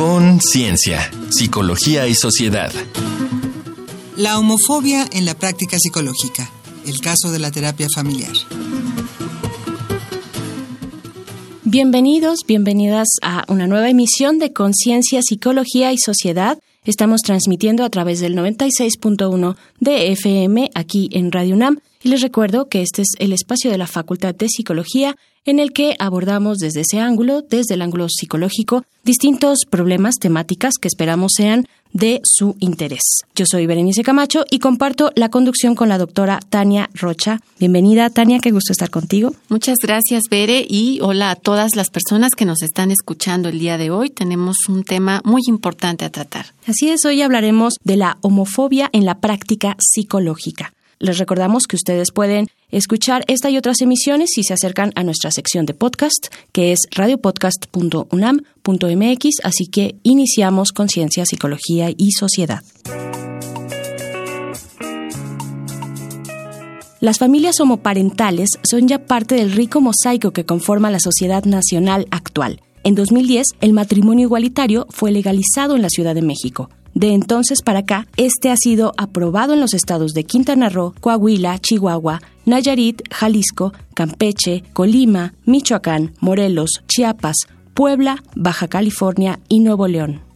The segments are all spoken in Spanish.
Conciencia, Psicología y Sociedad. La homofobia en la práctica psicológica. El caso de la terapia familiar. Bienvenidos, bienvenidas a una nueva emisión de Conciencia, Psicología y Sociedad. Estamos transmitiendo a través del 96.1 de FM aquí en Radio UNAM. Y les recuerdo que este es el espacio de la Facultad de Psicología en el que abordamos desde ese ángulo, desde el ángulo psicológico, distintos problemas, temáticas que esperamos sean de su interés. Yo soy Berenice Camacho y comparto la conducción con la doctora Tania Rocha. Bienvenida, Tania, qué gusto estar contigo. Muchas gracias, Bere, y hola a todas las personas que nos están escuchando el día de hoy. Tenemos un tema muy importante a tratar. Así es, hoy hablaremos de la homofobia en la práctica psicológica. Les recordamos que ustedes pueden escuchar esta y otras emisiones si se acercan a nuestra sección de podcast, que es radiopodcast.unam.mx, así que iniciamos Conciencia, Psicología y Sociedad. Las familias homoparentales son ya parte del rico mosaico que conforma la sociedad nacional actual. En 2010, el matrimonio igualitario fue legalizado en la Ciudad de México. De entonces para acá, este ha sido aprobado en los estados de Quintana Roo, Coahuila, Chihuahua, Nayarit, Jalisco, Campeche, Colima, Michoacán, Morelos, Chiapas, Puebla, Baja California y Nuevo León.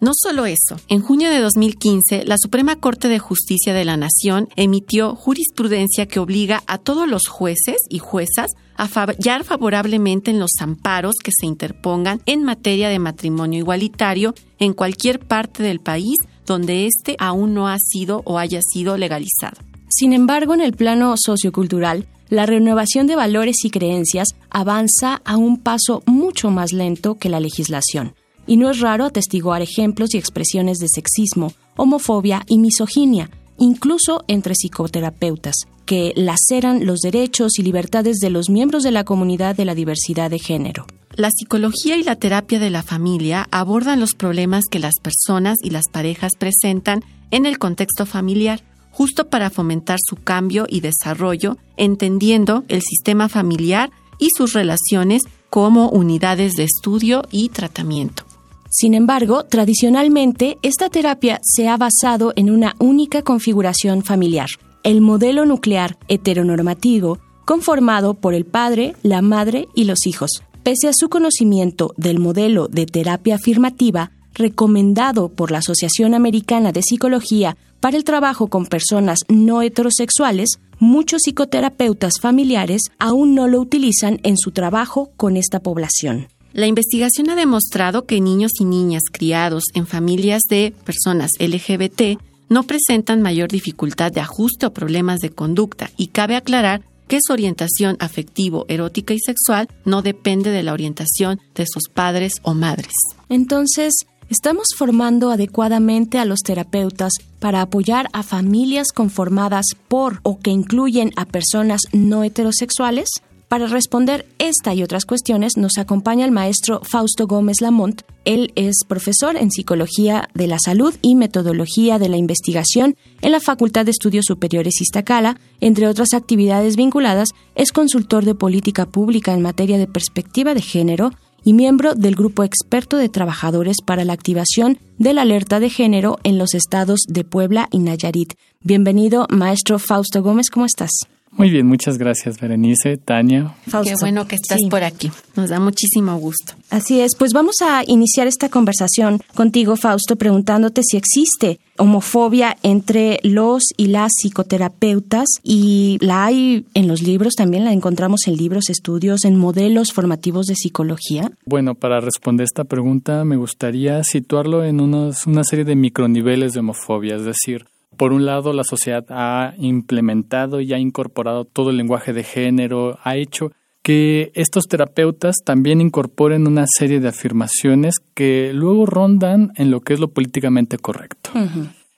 No solo eso, en junio de 2015, la Suprema Corte de Justicia de la Nación emitió jurisprudencia que obliga a todos los jueces y juezas a fallar favorablemente en los amparos que se interpongan en materia de matrimonio igualitario en cualquier parte del país donde éste aún no ha sido o haya sido legalizado. Sin embargo, en el plano sociocultural, la renovación de valores y creencias avanza a un paso mucho más lento que la legislación y no es raro atestiguar ejemplos y expresiones de sexismo, homofobia y misoginia, incluso entre psicoterapeutas, que laceran los derechos y libertades de los miembros de la comunidad de la diversidad de género. La psicología y la terapia de la familia abordan los problemas que las personas y las parejas presentan en el contexto familiar, justo para fomentar su cambio y desarrollo, entendiendo el sistema familiar y sus relaciones como unidades de estudio y tratamiento. Sin embargo, tradicionalmente, esta terapia se ha basado en una única configuración familiar, el modelo nuclear heteronormativo, conformado por el padre, la madre y los hijos. Pese a su conocimiento del modelo de terapia afirmativa, recomendado por la Asociación Americana de Psicología para el trabajo con personas no heterosexuales, muchos psicoterapeutas familiares aún no lo utilizan en su trabajo con esta población. La investigación ha demostrado que niños y niñas criados en familias de personas LGBT no presentan mayor dificultad de ajuste o problemas de conducta y cabe aclarar que su orientación afectivo, erótica y sexual no depende de la orientación de sus padres o madres. Entonces, ¿estamos formando adecuadamente a los terapeutas para apoyar a familias conformadas por o que incluyen a personas no heterosexuales? Para responder esta y otras cuestiones nos acompaña el maestro Fausto Gómez Lamont. Él es profesor en Psicología de la Salud y Metodología de la Investigación en la Facultad de Estudios Superiores Iztacala. Entre otras actividades vinculadas, es consultor de política pública en materia de perspectiva de género y miembro del Grupo Experto de Trabajadores para la Activación de la Alerta de Género en los estados de Puebla y Nayarit. Bienvenido, maestro Fausto Gómez, ¿cómo estás? Muy bien, muchas gracias, Berenice, Tania. Qué bueno que estás por aquí. Nos da muchísimo gusto. Así es, pues vamos a iniciar esta conversación contigo, Fausto, preguntándote si existe homofobia entre los y las psicoterapeutas y la hay en los libros, también la encontramos en libros, estudios, en modelos formativos de psicología. Bueno, para responder esta pregunta me gustaría situarlo en unos, una serie de microniveles de homofobia, es decir, por un lado, la sociedad ha implementado y ha incorporado todo el lenguaje de género, ha hecho que estos terapeutas también incorporen una serie de afirmaciones que luego rondan en lo que es lo políticamente correcto.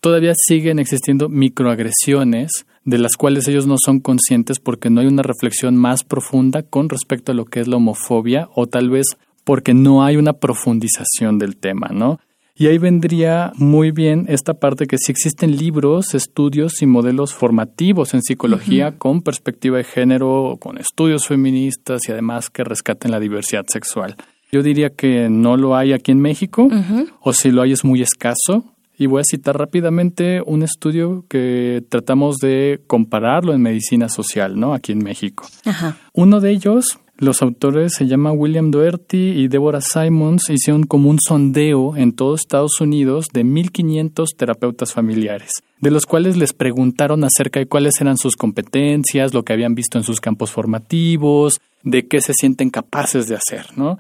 Todavía siguen existiendo microagresiones de las cuales ellos no son conscientes porque no hay una reflexión más profunda con respecto a lo que es la homofobia o tal vez porque no hay una profundización del tema, ¿no? Y ahí vendría muy bien esta parte que sí existen libros, estudios y modelos formativos en psicología con perspectiva de género, con estudios feministas y además que rescaten la diversidad sexual. Yo diría que no lo hay aquí en México, o si lo hay es muy escaso. Y voy a citar rápidamente un estudio que tratamos de compararlo en medicina social, ¿no? Aquí en México. Uno de ellos los autores se llaman William Doherty y Deborah Simons. Hicieron como un sondeo en todo Estados Unidos de 1.500 terapeutas familiares, de los cuales les preguntaron acerca de cuáles eran sus competencias, lo que habían visto en sus campos formativos, de qué se sienten capaces de hacer, ¿no?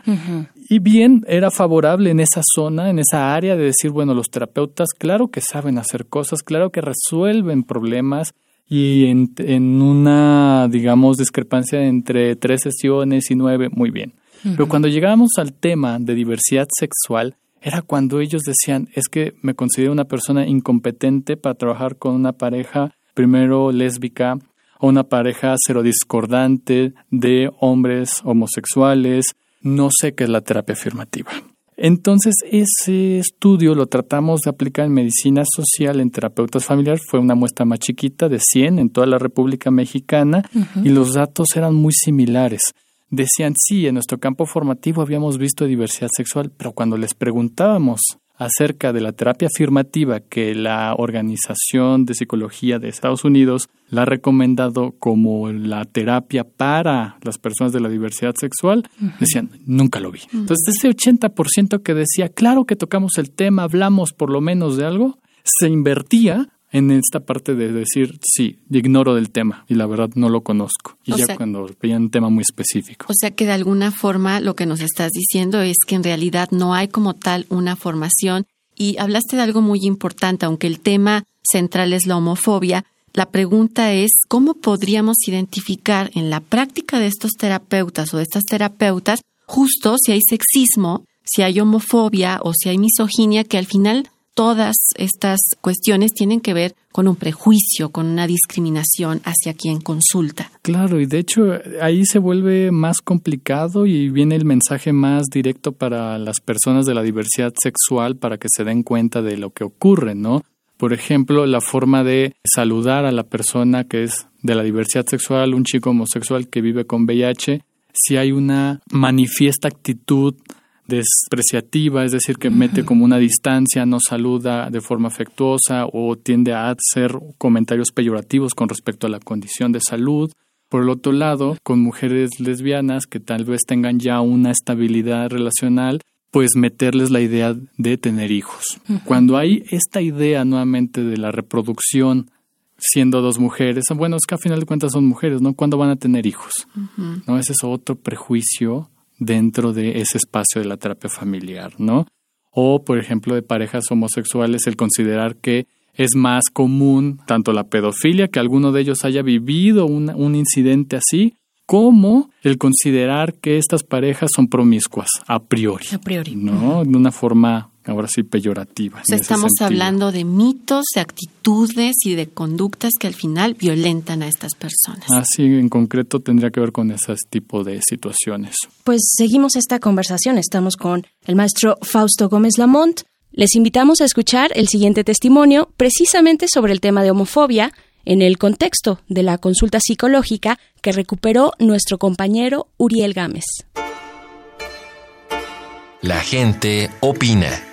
Y bien, era favorable en esa zona, en esa área de decir, bueno, los terapeutas, claro que saben hacer cosas, claro que resuelven problemas, y en, una, digamos, discrepancia entre tres sesiones y nueve, muy bien. Pero cuando llegábamos al tema de diversidad sexual, era cuando ellos decían, es que me considero una persona incompetente para trabajar con una pareja, primero lésbica, o una pareja serodiscordante de hombres homosexuales, no sé qué es la terapia afirmativa. Entonces, ese estudio lo tratamos de aplicar en medicina social en terapeutas familiares. Fue una muestra más chiquita de 100 en toda la República Mexicana y los datos eran muy similares. Decían, sí, en nuestro campo formativo habíamos visto diversidad sexual, pero cuando les preguntábamos acerca de la terapia afirmativa que la Organización de Psicología de Estados Unidos la ha recomendado como la terapia para las personas de la diversidad sexual, decían, nunca lo vi. Entonces, ese 80% que decía, claro que tocamos el tema, hablamos por lo menos de algo, se invertía en esta parte de decir, sí, ignoro del tema y la verdad no lo conozco. Y ya cuando veían un tema muy específico. O sea que de alguna forma lo que nos estás diciendo es que en realidad no hay como tal una formación y hablaste de algo muy importante, aunque el tema central es la homofobia. La pregunta es, ¿cómo podríamos identificar en la práctica de estos terapeutas o de estas terapeutas justo si hay sexismo, si hay homofobia o si hay misoginia que al final todas estas cuestiones tienen que ver con un prejuicio, con una discriminación hacia quien consulta. Claro, y de hecho ahí se vuelve más complicado y viene el mensaje más directo para las personas de la diversidad sexual para que se den cuenta de lo que ocurre, ¿no? Por ejemplo, la forma de saludar a la persona que es de la diversidad sexual, un chico homosexual que vive con VIH, si hay una manifiesta actitud despreciativa, es decir, que mete como una distancia, no saluda de forma afectuosa o tiende a hacer comentarios peyorativos con respecto a la condición de salud. Por el otro lado, con mujeres lesbianas que tal vez tengan ya una estabilidad relacional, pues meterles la idea de tener hijos. Cuando hay esta idea nuevamente de la reproducción siendo dos mujeres, bueno, es que a final de cuentas son mujeres, ¿no? ¿Cuándo van a tener hijos? ¿No? Ese es otro prejuicio dentro de ese espacio de la terapia familiar, ¿no? O, por ejemplo, de parejas homosexuales, el considerar que es más común tanto la pedofilia, que alguno de ellos haya vivido un, incidente así, como el considerar que estas parejas son promiscuas a priori. A priori. ¿No? De una forma ahora sí peyorativa. estamos hablando de mitos, de actitudes y de conductas que al final violentan a estas personas. Así en concreto tendría que ver con ese tipo de situaciones. Pues seguimos esta conversación. Estamos con el maestro Fausto Gómez Lamont. Les invitamos a escuchar el siguiente testimonio precisamente sobre el tema de homofobia en el contexto de la consulta psicológica que recuperó nuestro compañero Uriel Gámez. La gente opina.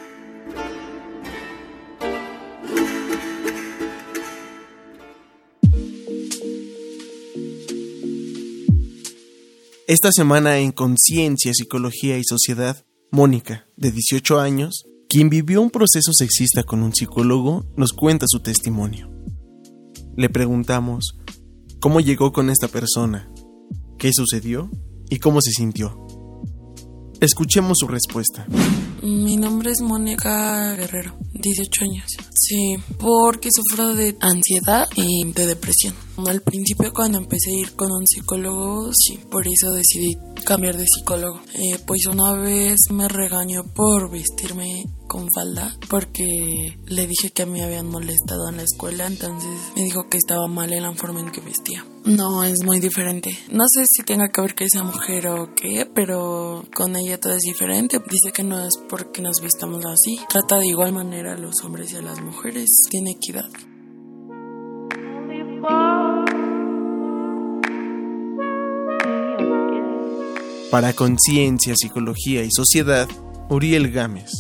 Esta semana en Conciencia, Psicología y Sociedad, Mónica, de 18 años, quien vivió un proceso sexista con un psicólogo, nos cuenta su testimonio. Le preguntamos cómo llegó con esta persona, qué sucedió y cómo se sintió. Escuchemos su respuesta. Mi nombre es Mónica Guerrero, 18 años. Sí, porque sufro de ansiedad y de depresión. Al principio cuando empecé a ir con un psicólogo, sí, por eso decidí cambiar de psicólogo. Eh, pues una vez me regañó por vestirme con falda porque le dije que me habían molestado en la escuela, entonces me dijo que estaba mal en la forma en que vestía. No, es muy diferente. No sé si tenga que ver que sea mujer o qué, pero con ella todo es diferente. Dice que no es porque nos vistamos así. Trata de igual manera a los hombres y a las mujeres. Tiene equidad. Para Conciencia, Psicología y Sociedad, Uriel Gámez.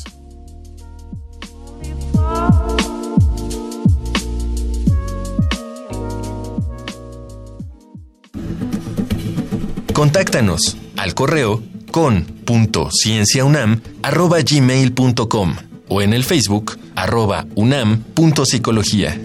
Contáctanos al correo con.cienciaunam.gmail.com o en el Facebook arroba unam.psicología.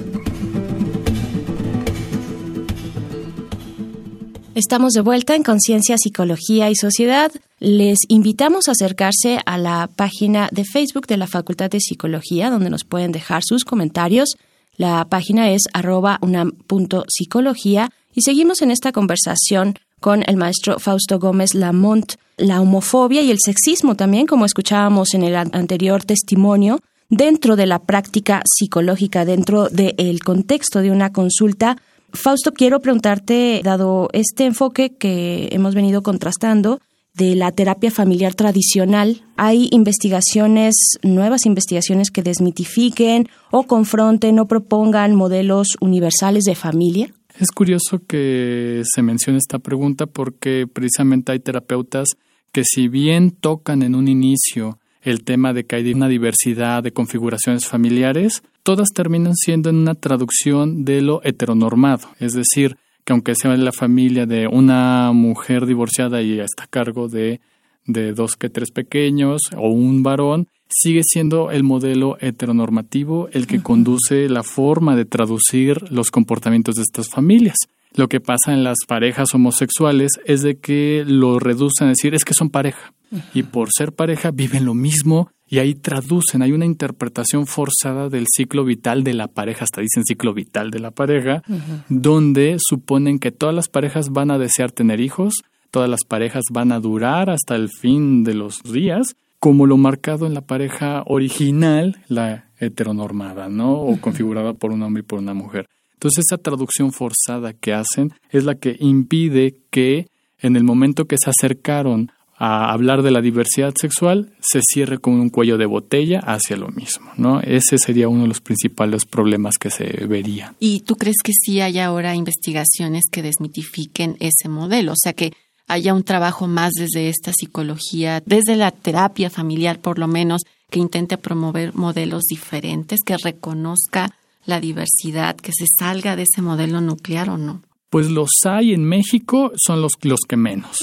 Estamos de vuelta en Conciencia, Psicología y Sociedad. Les invitamos a acercarse a la página de Facebook de la Facultad de Psicología, donde nos pueden dejar sus comentarios. La página es arroba unam.psicología y seguimos en esta conversación con el maestro Fausto Gómez Lamont. La homofobia y el sexismo también, como escuchábamos en el anterior testimonio, dentro de la práctica psicológica, dentro del contexto de una consulta, Fausto, quiero preguntarte, dado este enfoque que hemos venido contrastando de la terapia familiar tradicional, ¿hay investigaciones, nuevas investigaciones que desmitifiquen o confronten o propongan modelos universales de familia? Es curioso que se mencione esta pregunta porque precisamente hay terapeutas que si bien tocan en un inicio el tema de que hay una diversidad de configuraciones familiares, todas terminan siendo en una traducción de lo heteronormado, es decir, que aunque sea la familia de una mujer divorciada y está a cargo de, de dos que tres pequeños o un varón, sigue siendo el modelo heteronormativo el que conduce la forma de traducir los comportamientos de estas familias. Lo que pasa en las parejas homosexuales es de que lo reducen a decir es que son pareja y por ser pareja viven lo mismo y ahí traducen, hay una interpretación forzada del ciclo vital de la pareja, hasta dicen ciclo vital de la pareja, donde suponen que todas las parejas van a desear tener hijos, todas las parejas van a durar hasta el fin de los días, como lo marcado en la pareja original, la heteronormada, ¿no? O configurada por un hombre y por una mujer. Entonces esa traducción forzada que hacen es la que impide que en el momento que se acercaron a hablar de la diversidad sexual se cierre con un cuello de botella hacia lo mismo, ¿no? Ese sería uno de los principales problemas que se vería. ¿Y tú crees que sí hay ahora investigaciones que desmitifiquen ese modelo? O sea, que haya un trabajo más desde esta psicología, desde la terapia familiar por lo menos, que intente promover modelos diferentes, que reconozca la diversidad, que se salga de ese modelo nuclear o no? Pues los hay en México, son los, los que menos.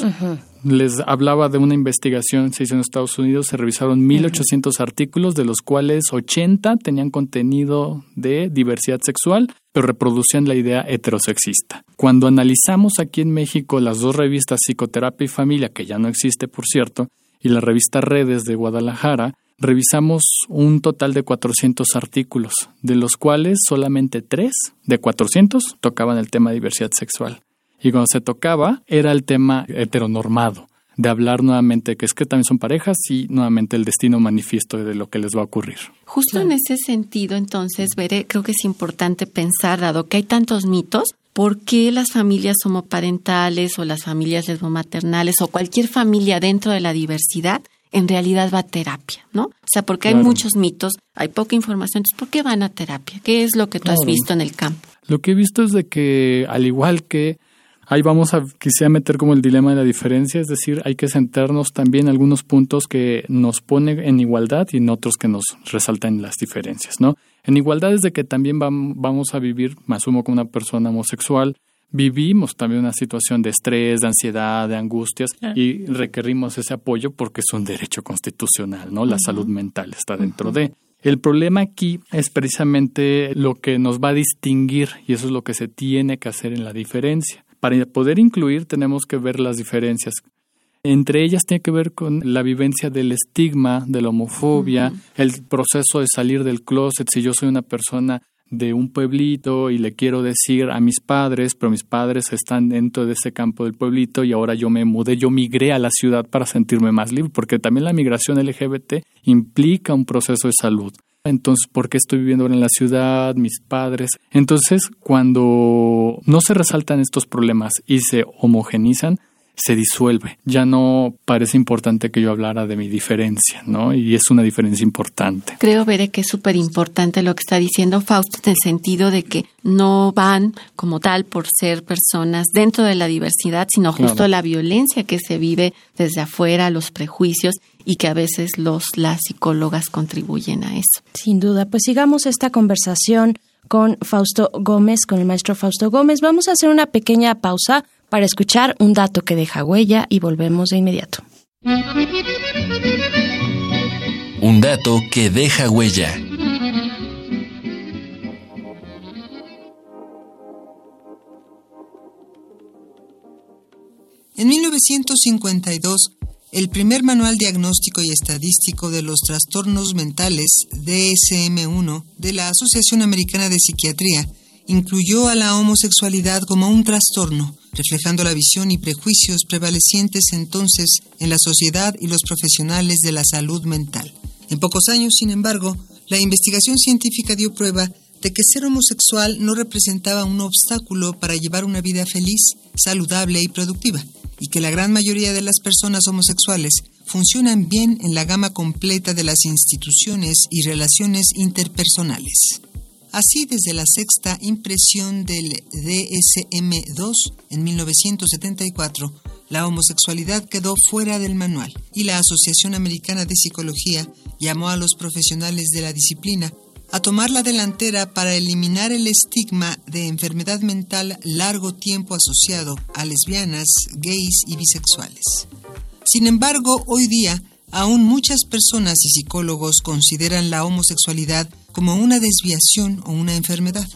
Les hablaba de una investigación se hizo en Estados Unidos, se revisaron 1.800 artículos, de los cuales 80 tenían contenido de diversidad sexual, pero reproducían la idea heterosexista. Cuando analizamos aquí en México las dos revistas Psicoterapia y Familia, que ya no existe, por cierto, y la revista Redes de Guadalajara, revisamos un total de 400 artículos, de los cuales solamente 3 de 400 tocaban el tema de diversidad sexual. Y cuando se tocaba era el tema heteronormado, de hablar nuevamente que es que también son parejas y nuevamente el destino manifiesto de lo que les va a ocurrir. Justo en ese sentido, entonces, veré, creo que es importante pensar, dado que hay tantos mitos, ¿por qué las familias homoparentales o las familias lesbomaternales o cualquier familia dentro de la diversidad en realidad va a terapia, ¿no? O sea, porque hay muchos mitos, hay poca información, entonces ¿por qué van a terapia? ¿Qué es lo que tú has visto en el campo? Lo que he visto es de que, al igual que ahí vamos a quisiera meter como el dilema de la diferencia, es decir, hay que centrarnos también en algunos puntos que nos ponen en igualdad y en otros que nos resaltan las diferencias, ¿no? En igualdad es de que también vamos a vivir, me asumo como una persona homosexual, vivimos también una situación de estrés, de ansiedad, de angustias y requerimos ese apoyo porque es un derecho constitucional, ¿no? La salud mental está dentro de. El problema aquí es precisamente lo que nos va a distinguir y eso es lo que se tiene que hacer en la diferencia. Para poder incluir tenemos que ver las diferencias. Entre ellas tiene que ver con la vivencia del estigma, de la homofobia, el proceso de salir del closet. Si yo soy una persona de un pueblito y le quiero decir a mis padres, pero mis padres están dentro de ese campo del pueblito y ahora yo me mudé, yo migré a la ciudad para sentirme más libre, porque también la migración LGBT implica un proceso de salud. Entonces, ¿por qué estoy viviendo ahora en la ciudad? Mis padres. Entonces, cuando no se resaltan estos problemas y se homogenizan, se disuelve. Ya no parece importante que yo hablara de mi diferencia, ¿no? Y es una diferencia importante. Creo, Veré, que es súper importante lo que está diciendo Fausto en el sentido de que no van como tal por ser personas dentro de la diversidad, sino justo la violencia que se vive desde afuera, los prejuicios y que a veces los las psicólogas contribuyen a eso. Sin duda, pues sigamos esta conversación con Fausto Gómez, con el maestro Fausto Gómez. Vamos a hacer una pequeña pausa para escuchar un dato que deja huella y volvemos de inmediato. Un dato que deja huella. En 1952, el primer manual diagnóstico y estadístico de los trastornos mentales, DSM-1, de la Asociación Americana de Psiquiatría, incluyó a la homosexualidad como un trastorno, reflejando la visión y prejuicios prevalecientes entonces en la sociedad y los profesionales de la salud mental. En pocos años, sin embargo, la investigación científica dio prueba de que ser homosexual no representaba un obstáculo para llevar una vida feliz, saludable y productiva y que la gran mayoría de las personas homosexuales funcionan bien en la gama completa de las instituciones y relaciones interpersonales. Así, desde la sexta impresión del DSM-2 en 1974, la homosexualidad quedó fuera del manual y la Asociación Americana de Psicología llamó a los profesionales de la disciplina a tomar la delantera para eliminar el estigma de enfermedad mental largo tiempo asociado a lesbianas, gays y bisexuales. Sin embargo, hoy día, aún muchas personas y psicólogos consideran la homosexualidad como una desviación o una enfermedad.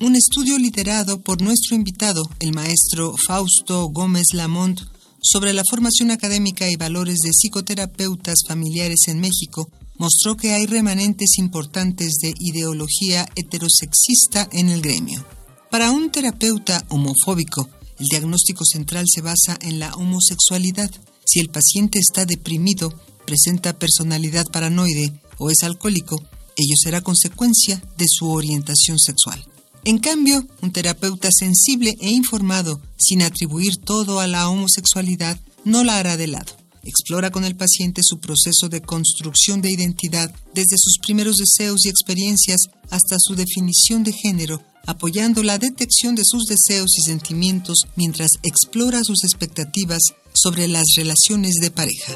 Un estudio liderado por nuestro invitado, el maestro Fausto Gómez Lamont, sobre la formación académica y valores de psicoterapeutas familiares en México, mostró que hay remanentes importantes de ideología heterosexista en el gremio. Para un terapeuta homofóbico, el diagnóstico central se basa en la homosexualidad. Si el paciente está deprimido, presenta personalidad paranoide o es alcohólico, ello será consecuencia de su orientación sexual. En cambio, un terapeuta sensible e informado, sin atribuir todo a la homosexualidad, no la hará de lado. Explora con el paciente su proceso de construcción de identidad desde sus primeros deseos y experiencias hasta su definición de género, apoyando la detección de sus deseos y sentimientos mientras explora sus expectativas sobre las relaciones de pareja.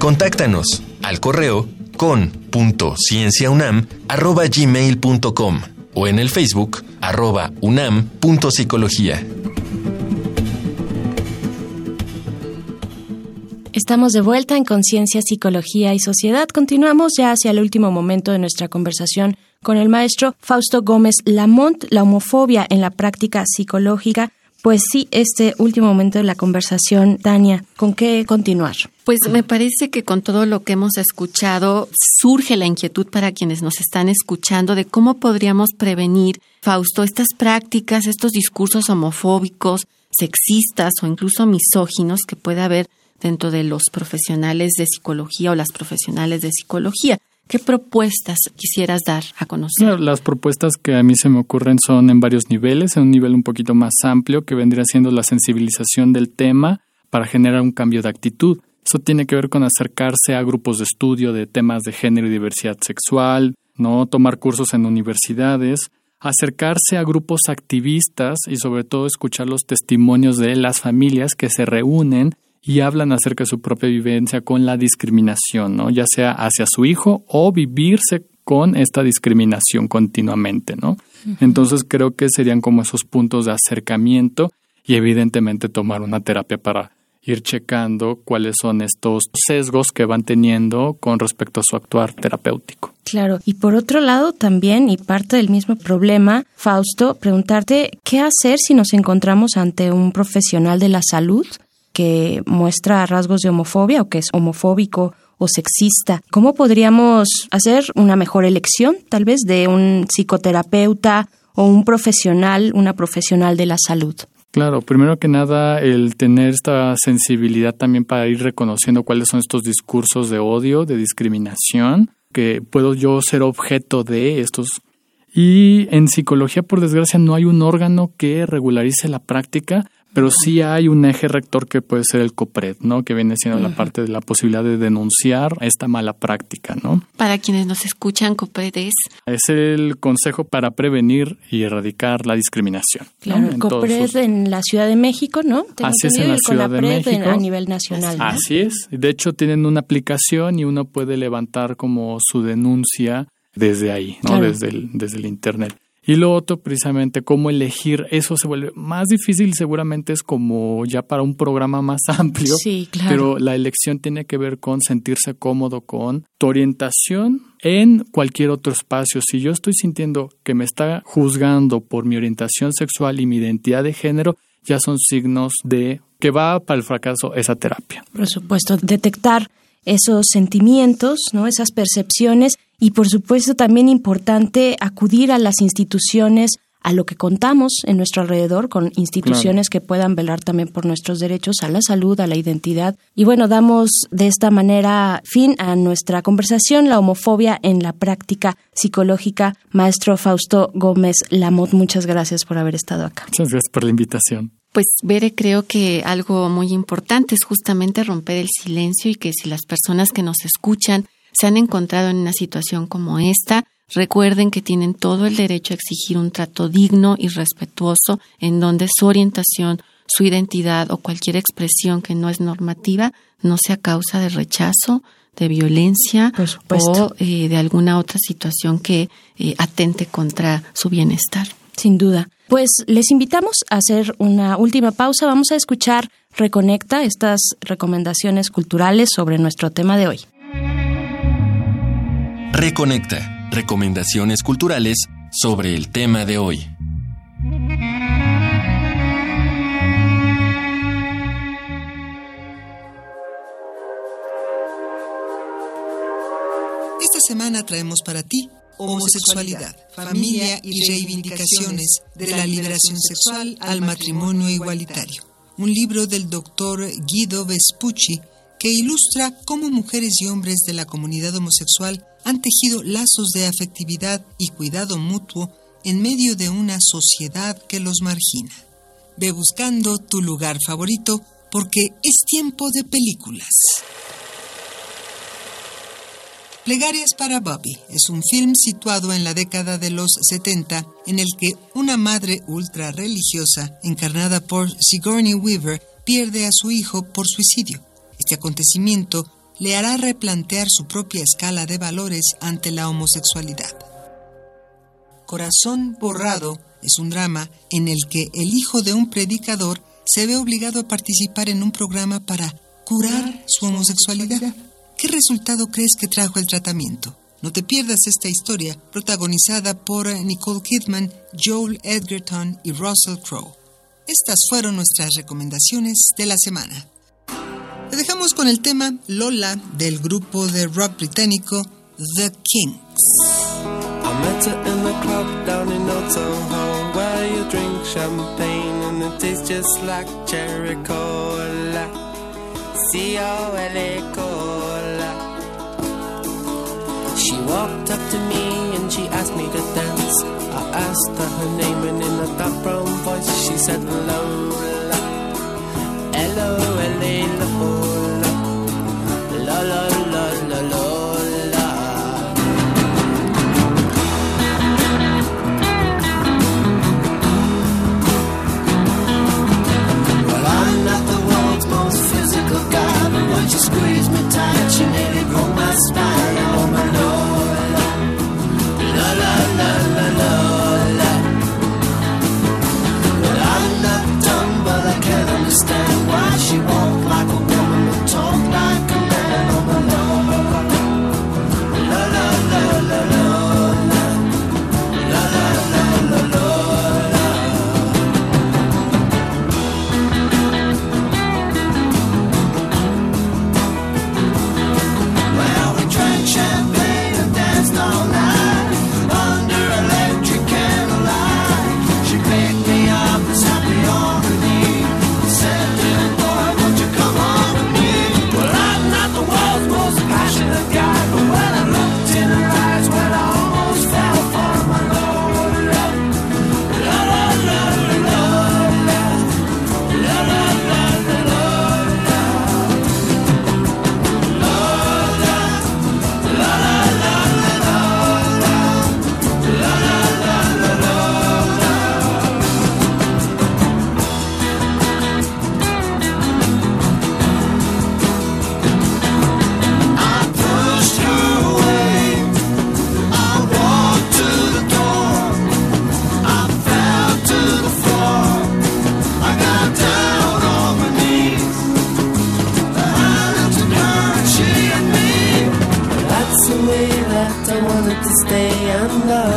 Contáctanos al correo con.cienciaunam.gmail.com o en el Facebook arroba unam.psicología. Estamos de vuelta en Conciencia, Psicología y Sociedad. Continuamos ya hacia el último momento de nuestra conversación con el maestro Fausto Gómez Lamont, la homofobia en la práctica psicológica. Pues sí, este último momento de la conversación, Tania, ¿con qué continuar? Pues me parece que con todo lo que hemos escuchado surge la inquietud para quienes nos están escuchando de cómo podríamos prevenir, Fausto, estas prácticas, estos discursos homofóbicos, sexistas o incluso misóginos que puede haber dentro de los profesionales de psicología o las profesionales de psicología. ¿Qué propuestas quisieras dar a conocer? Las propuestas que a mí se me ocurren son en varios niveles, en un nivel un poquito más amplio que vendría siendo la sensibilización del tema para generar un cambio de actitud. Eso tiene que ver con acercarse a grupos de estudio de temas de género y diversidad sexual, no tomar cursos en universidades, acercarse a grupos activistas y sobre todo escuchar los testimonios de las familias que se reúnen y hablan acerca de su propia vivencia con la discriminación, ¿no? Ya sea hacia su hijo o vivirse con esta discriminación continuamente, ¿no? Entonces creo que serían como esos puntos de acercamiento y evidentemente tomar una terapia para ir checando cuáles son estos sesgos que van teniendo con respecto a su actuar terapéutico. Claro, y por otro lado también, y parte del mismo problema, Fausto, preguntarte qué hacer si nos encontramos ante un profesional de la salud que muestra rasgos de homofobia o que es homofóbico o sexista. ¿Cómo podríamos hacer una mejor elección, tal vez, de un psicoterapeuta o un profesional, una profesional de la salud? Claro, primero que nada, el tener esta sensibilidad también para ir reconociendo cuáles son estos discursos de odio, de discriminación, que puedo yo ser objeto de estos Y en psicología, por desgracia, no hay un órgano que regularice la práctica, pero sí hay un eje rector que puede ser el COPRED, ¿no? Que viene siendo la parte de la posibilidad de denunciar esta mala práctica, ¿no? Para quienes nos escuchan, COPRED es... Es el Consejo para Prevenir y Erradicar la Discriminación. Claro, COPRED en la Ciudad de México, ¿no? Así es, en la Ciudad de México. a nivel nacional. Así es. De hecho, tienen una aplicación y uno puede levantar como su denuncia desde ahí, ¿no? Desde, el, desde el Internet. Y lo otro, precisamente, cómo elegir, eso se vuelve más difícil, seguramente es como ya para un programa más amplio. Sí, claro. Pero la elección tiene que ver con sentirse cómodo con tu orientación en cualquier otro espacio. Si yo estoy sintiendo que me está juzgando por mi orientación sexual y mi identidad de género, ya son signos de que va para el fracaso esa terapia. Por supuesto, detectar esos sentimientos, ¿no? esas percepciones y por supuesto también importante acudir a las instituciones a lo que contamos en nuestro alrededor con instituciones que puedan velar también por nuestros derechos a la salud, a la identidad. Y bueno, damos de esta manera fin a nuestra conversación, la homofobia en la práctica psicológica. Maestro Fausto Gómez Lamot, muchas gracias por haber estado acá. Muchas gracias por la invitación. Pues, Bere, creo que algo muy importante es justamente romper el silencio y que si las personas que nos escuchan se han encontrado en una situación como esta, recuerden que tienen todo el derecho a exigir un trato digno y respetuoso en donde su orientación, su identidad o cualquier expresión que no es normativa no sea causa de rechazo, de violencia o eh, de alguna otra situación que eh, atente contra su bienestar. Sin duda. Pues les invitamos a hacer una última pausa. Vamos a escuchar Reconecta, estas recomendaciones culturales sobre nuestro tema de hoy. Reconecta, recomendaciones culturales sobre el tema de hoy. Esta semana traemos para ti homosexualidad, familia y reivindicaciones de la liberación sexual al matrimonio igualitario. Un libro del doctor Guido Vespucci que ilustra cómo mujeres y hombres de la comunidad homosexual han tejido lazos de afectividad y cuidado mutuo en medio de una sociedad que los margina. Ve buscando tu lugar favorito porque es tiempo de películas. Plegarias para Bobby es un film situado en la década de los 70 en el que una madre ultra religiosa, encarnada por Sigourney Weaver, pierde a su hijo por suicidio. Este acontecimiento le hará replantear su propia escala de valores ante la homosexualidad. Corazón Borrado es un drama en el que el hijo de un predicador se ve obligado a participar en un programa para curar su homosexualidad. ¿Qué resultado crees que trajo el tratamiento? No te pierdas esta historia, protagonizada por Nicole Kidman, Joel Edgerton y Russell Crowe. Estas fueron nuestras recomendaciones de la semana. Te dejamos con el tema Lola del grupo de rock británico The Kings. I met her in the club down in Old Soho Where you drink champagne and it tastes just like cherry cola. C-O-L-A cola. She walked up to me and she asked me to dance. I asked her her name and in a dark brown voice she said Lola L-O-L-A-Lola la la la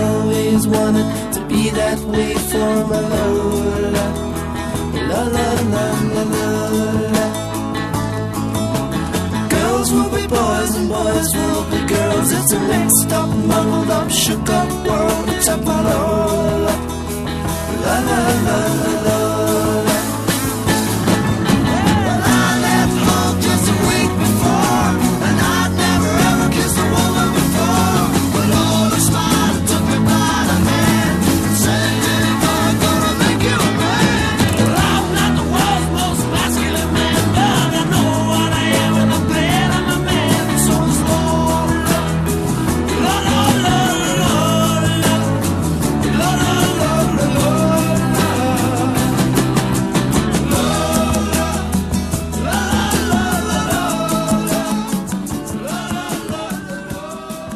always wanted to be that way for my Lola. La la la la la la. Girls will be boys and boys will be girls. It's a mixed up, muddled up, shook up world. It's a La la la la la.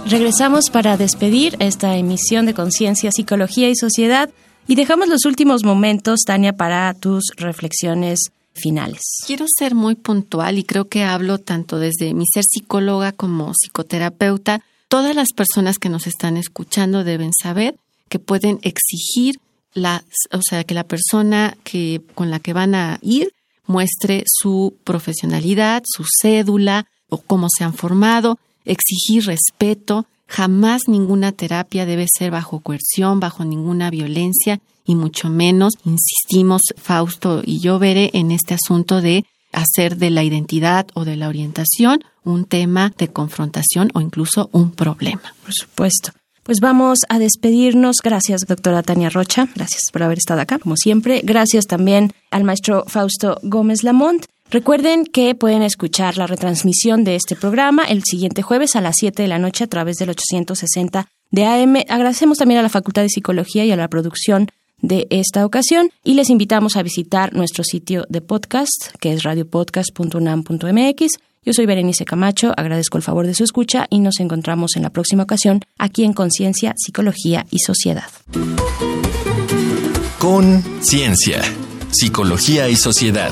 Regresamos para despedir esta emisión de Conciencia, Psicología y Sociedad y dejamos los últimos momentos, Tania, para tus reflexiones finales. Quiero ser muy puntual y creo que hablo tanto desde mi ser psicóloga como psicoterapeuta. Todas las personas que nos están escuchando deben saber que pueden exigir la, o sea, que la persona que con la que van a ir muestre su profesionalidad, su cédula o cómo se han formado, exigir respeto, jamás ninguna terapia debe ser bajo coerción, bajo ninguna violencia y mucho menos, insistimos, Fausto y yo veré en este asunto de hacer de la identidad o de la orientación un tema de confrontación o incluso un problema. Por supuesto. Pues vamos a despedirnos. Gracias, doctora Tania Rocha. Gracias por haber estado acá, como siempre. Gracias también al maestro Fausto Gómez Lamont. Recuerden que pueden escuchar la retransmisión de este programa el siguiente jueves a las 7 de la noche a través del 860 de AM. Agradecemos también a la Facultad de Psicología y a la producción de esta ocasión y les invitamos a visitar nuestro sitio de podcast que es radiopodcast.unam.mx. Yo soy Berenice Camacho, agradezco el favor de su escucha y nos encontramos en la próxima ocasión aquí en Conciencia, Psicología y Sociedad. Con Ciencia, Psicología y Sociedad.